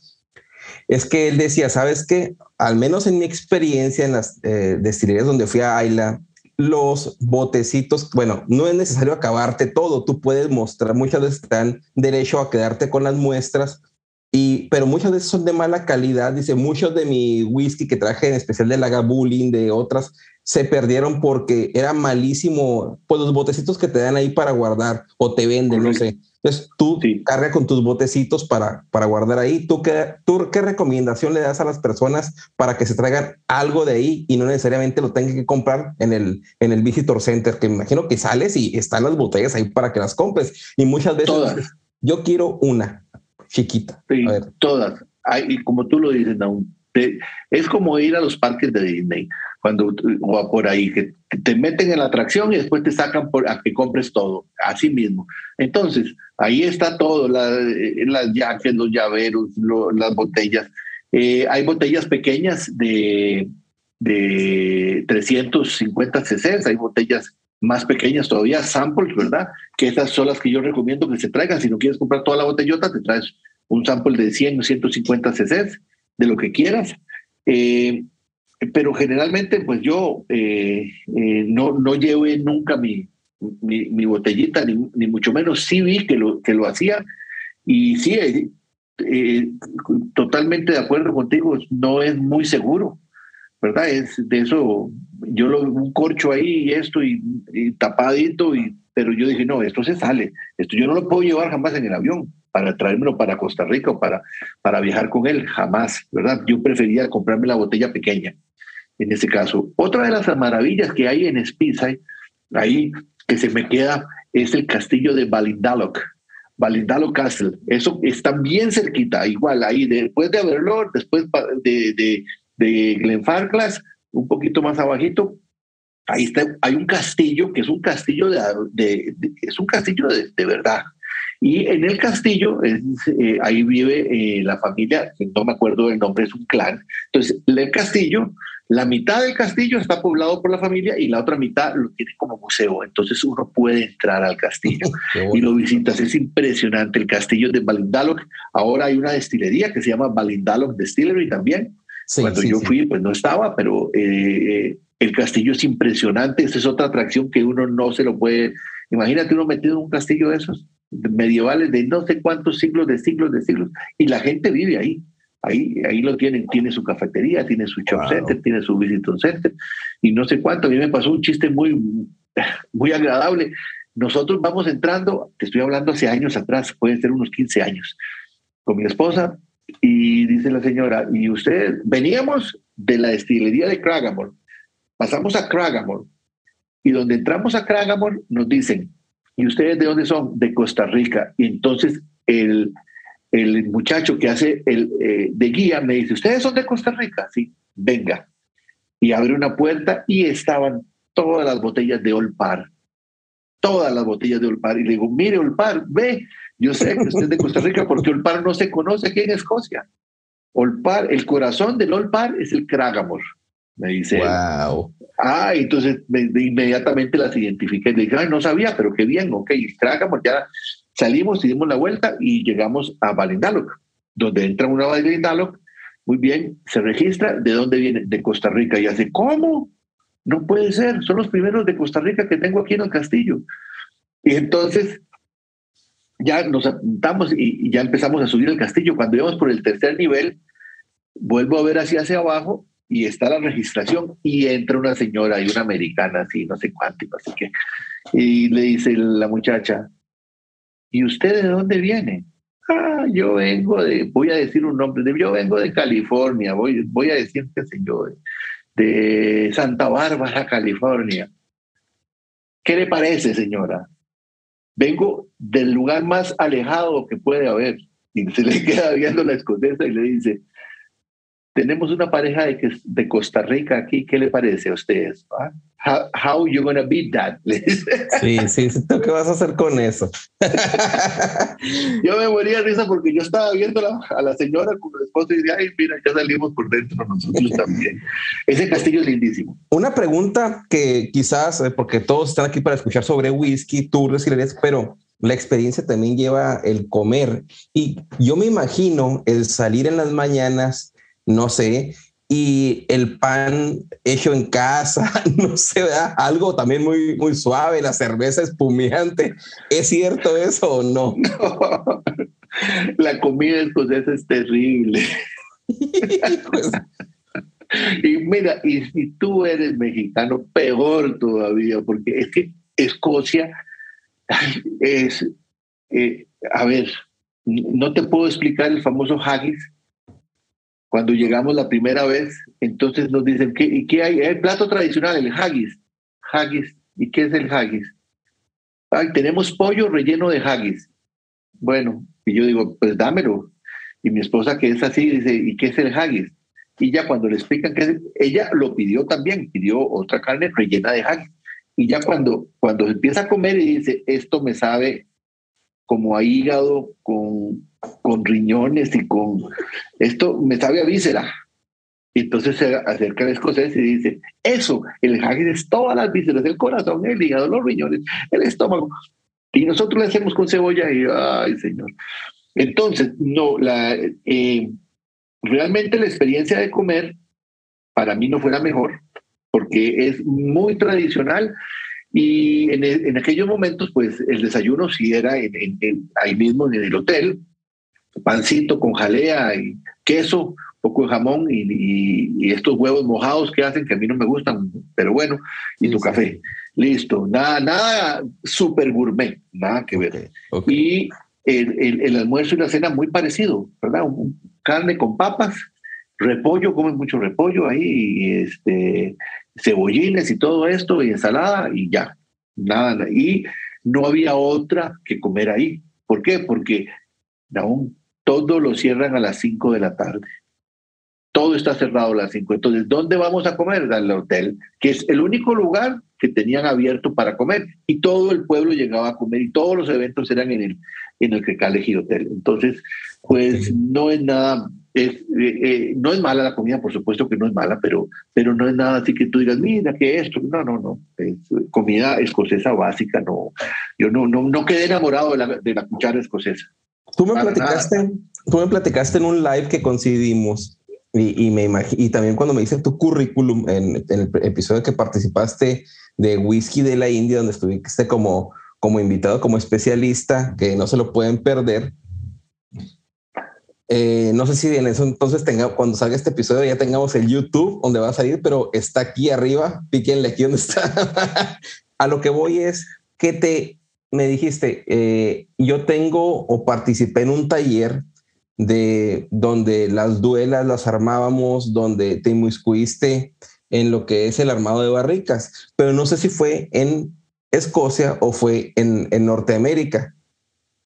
es que él decía, ¿sabes qué? Al menos en mi experiencia en las eh, destilerías donde fui a Ayla, los botecitos, bueno, no es necesario acabarte todo, tú puedes mostrar, muchas veces están derecho a quedarte con las muestras, y, pero muchas veces son de mala calidad, dice, muchos de mi whisky que traje, en especial de Lagavulin, de otras, se perdieron porque era malísimo, pues los botecitos que te dan ahí para guardar o te venden, no sé. Entonces tú carga con tus botecitos para, para guardar ahí. ¿Tú qué, ¿Tú qué recomendación le das a las personas para que se traigan algo de ahí y no necesariamente lo tengan que comprar en el, en el Visitor Center? Que me imagino que sales y están las botellas ahí para que las compres. Y muchas veces yo quiero una chiquita. todas. y como tú lo dices, es como ir a los parques de Disney cuando o por ahí, que te meten en la atracción y después te sacan por, a que compres todo, así mismo. Entonces, ahí está todo, eh, las jackets, los llaveros, las botellas. Eh, hay botellas pequeñas de, de 350 cc, hay botellas más pequeñas todavía, samples, ¿verdad? Que esas son las que yo recomiendo que se traigan. Si no quieres comprar toda la botellota, te traes un sample de 100 o 150 cc, de lo que quieras. Eh, pero generalmente pues yo eh, eh, no, no llevé nunca mi, mi, botellita, ni, ni, mucho menos sí vi que lo, que lo hacía y sí, eh, totalmente de acuerdo contigo, no es muy seguro, ¿verdad? Es de eso, yo lo un corcho ahí y esto y, tapadito, y, pero yo dije, no, esto se sale, esto yo no lo puedo llevar jamás en el avión para traérmelo para Costa Rica o para, para viajar con él, jamás, ¿verdad? Yo prefería comprarme la botella pequeña en ese caso. Otra de las maravillas que hay en Speyside, ahí que se me queda, es el castillo de Balindalok, Balindalok Castle. Eso está bien cerquita, igual ahí, después de Aberlour, después de, de, de Glenfarclas, un poquito más abajito, ahí está, hay un castillo que es un castillo de, es un castillo de, verdad. Y en el castillo, eh, ahí vive eh, la familia, no me acuerdo el nombre, es un clan. Entonces, el castillo la mitad del castillo está poblado por la familia y la otra mitad lo tiene como museo. Entonces uno puede entrar al castillo y lo visitas. Es impresionante el castillo de Balindalok. Ahora hay una destilería que se llama Balindalok Distillery también. Cuando yo fui, pues no estaba, pero eh, el castillo es impresionante. Esa es otra atracción que uno no se lo puede. Imagínate uno metido en un castillo de esos medievales de no sé cuántos siglos de siglos de siglos. Y la gente vive ahí. Ahí, ahí lo tienen, tiene su cafetería, tiene su shop center, tiene su visitor center. Y no sé cuánto. A mí me pasó un chiste muy, muy agradable. Nosotros vamos entrando, te estoy hablando hace años atrás, pueden ser unos 15 años, con mi esposa. Y dice la señora, y usted, veníamos de la destilería de Cragamore, pasamos a Cragamore. Y donde entramos a Cragamore nos dicen, ¿y ustedes de dónde son? De Costa Rica. Y entonces el el muchacho que hace el eh, de guía me dice, ¿ustedes son de Costa Rica? Sí, venga. Y abre una puerta y estaban todas las botellas de Olpar. Todas las botellas de Olpar. Y le digo, mire, Olpar, ve, yo sé que usted es de Costa Rica porque Olpar no se conoce aquí en Escocia. Olpar, el corazón del Olpar es el Cragamore, me dice. Wow. Ah, entonces inmediatamente las identifiqué. Le dije, Ay, no sabía, pero qué bien, ok, Cragamore ya Salimos y dimos la vuelta y llegamos a Balindaloc, donde entra una Balindaloc, muy bien, se registra, ¿de dónde viene? De Costa Rica. Y hace, ¿cómo? No puede ser, son los primeros de Costa Rica que tengo aquí en el castillo. Y entonces ya nos apuntamos y, ya empezamos a subir el castillo. Cuando íbamos por el tercer nivel, vuelvo a ver hacia hacia abajo y está la registración y entra una señora y una americana, así, no sé cuánto, así que, y le dice la muchacha, ¿Y usted de dónde viene? Ah, yo vengo de, voy a decir un nombre, yo vengo de California, voy, voy a decir, qué sé yo, de, Santa Bárbara, California. ¿Qué le parece, señora? Vengo del lugar más alejado que puede haber. Y se le queda viendo la escocesa y le dice, tenemos una pareja de, de Costa Rica aquí, ¿qué le parece a ustedes? ¿Ah? How, how you gonna beat that? sí, sí, ¿tú qué vas a hacer con eso? yo me moría de risa porque yo estaba viendo a la señora con el esposo y decía, ay, mira, ya salimos por dentro nosotros también. Ese castillo es lindísimo. Una pregunta que quizás, eh, porque todos están aquí para escuchar sobre whisky, tours y pero la experiencia también lleva el comer. Y yo me imagino el salir en las mañanas, no sé, y el pan hecho en casa, no sé, algo también muy, muy suave, la cerveza espumiante. ¿Es cierto eso o no? no. La comida escocesa es terrible. y mira, y si tú eres mexicano, peor todavía, porque es que Escocia es, eh, a ver, no te puedo explicar el famoso haggis, cuando llegamos la primera vez, entonces nos dicen, ¿qué, ¿y qué hay? El plato tradicional, el haggis. Haggis. ¿Y qué es el haggis? Ay, tenemos pollo relleno de haggis. Bueno, y yo digo, pues dámelo. Y mi esposa, que es así, dice, ¿y qué es el haggis? Y ya cuando le explican que ella lo pidió también, pidió otra carne rellena de haggis. Y ya cuando, cuando empieza a comer y dice, esto me sabe como a hígado con con riñones y con esto me sabe a víscera. Entonces se acerca al escocés y dice, eso, el haggis es todas las vísceras, el corazón, el hígado, los riñones, el estómago. Y nosotros le hacemos con cebolla y, ay, señor. Entonces, no, la, eh, realmente la experiencia de comer para mí no fue la mejor, porque es muy tradicional y en, en aquellos momentos, pues el desayuno sí era en, ahí mismo en el hotel, pancito con jalea y queso, poco de jamón y, estos huevos mojados que hacen que a mí no me gustan, pero bueno, y tu café. Listo, nada, nada super gourmet, nada que ver. Y el, el, almuerzo y la cena muy parecido, ¿verdad? carne con papas, repollo, comen mucho repollo ahí, y este, cebollines y todo esto, y ensalada, y ya, nada. Y no había otra que comer ahí. ¿Por qué? Porque aún todo lo cierran a las 5 de la tarde. Todo está cerrado a las 5. Entonces, ¿dónde vamos a comer? Al hotel, que es el único lugar que tenían abierto para comer. Y todo el pueblo llegaba a comer y todos los eventos eran en el, en el Crecale Hotel. Entonces, pues no es nada, es, eh, eh, no es mala la comida, por supuesto que no es mala, pero, pero no es nada así que tú digas, mira, que esto, no, no, no, es comida escocesa básica, no, yo no, no, no quedé enamorado de la, de la cuchara escocesa. Tú me, platicaste, tú me platicaste en un live que coincidimos y, y, me y también cuando me dice tu currículum en, el episodio que participaste de Whisky de la India, donde estuviste como, como invitado, como especialista, que no se lo pueden perder. Eh, no sé si en eso entonces tenga, cuando salga este episodio ya tengamos el YouTube donde va a salir, pero está aquí arriba. Píquenle aquí donde está. a lo que voy es que te me dijiste, eh, yo tengo o participé en un taller de donde las duelas las armábamos, donde te inmiscuiste en lo que es el armado de barricas, pero no sé si fue en Escocia o fue en, en Norteamérica.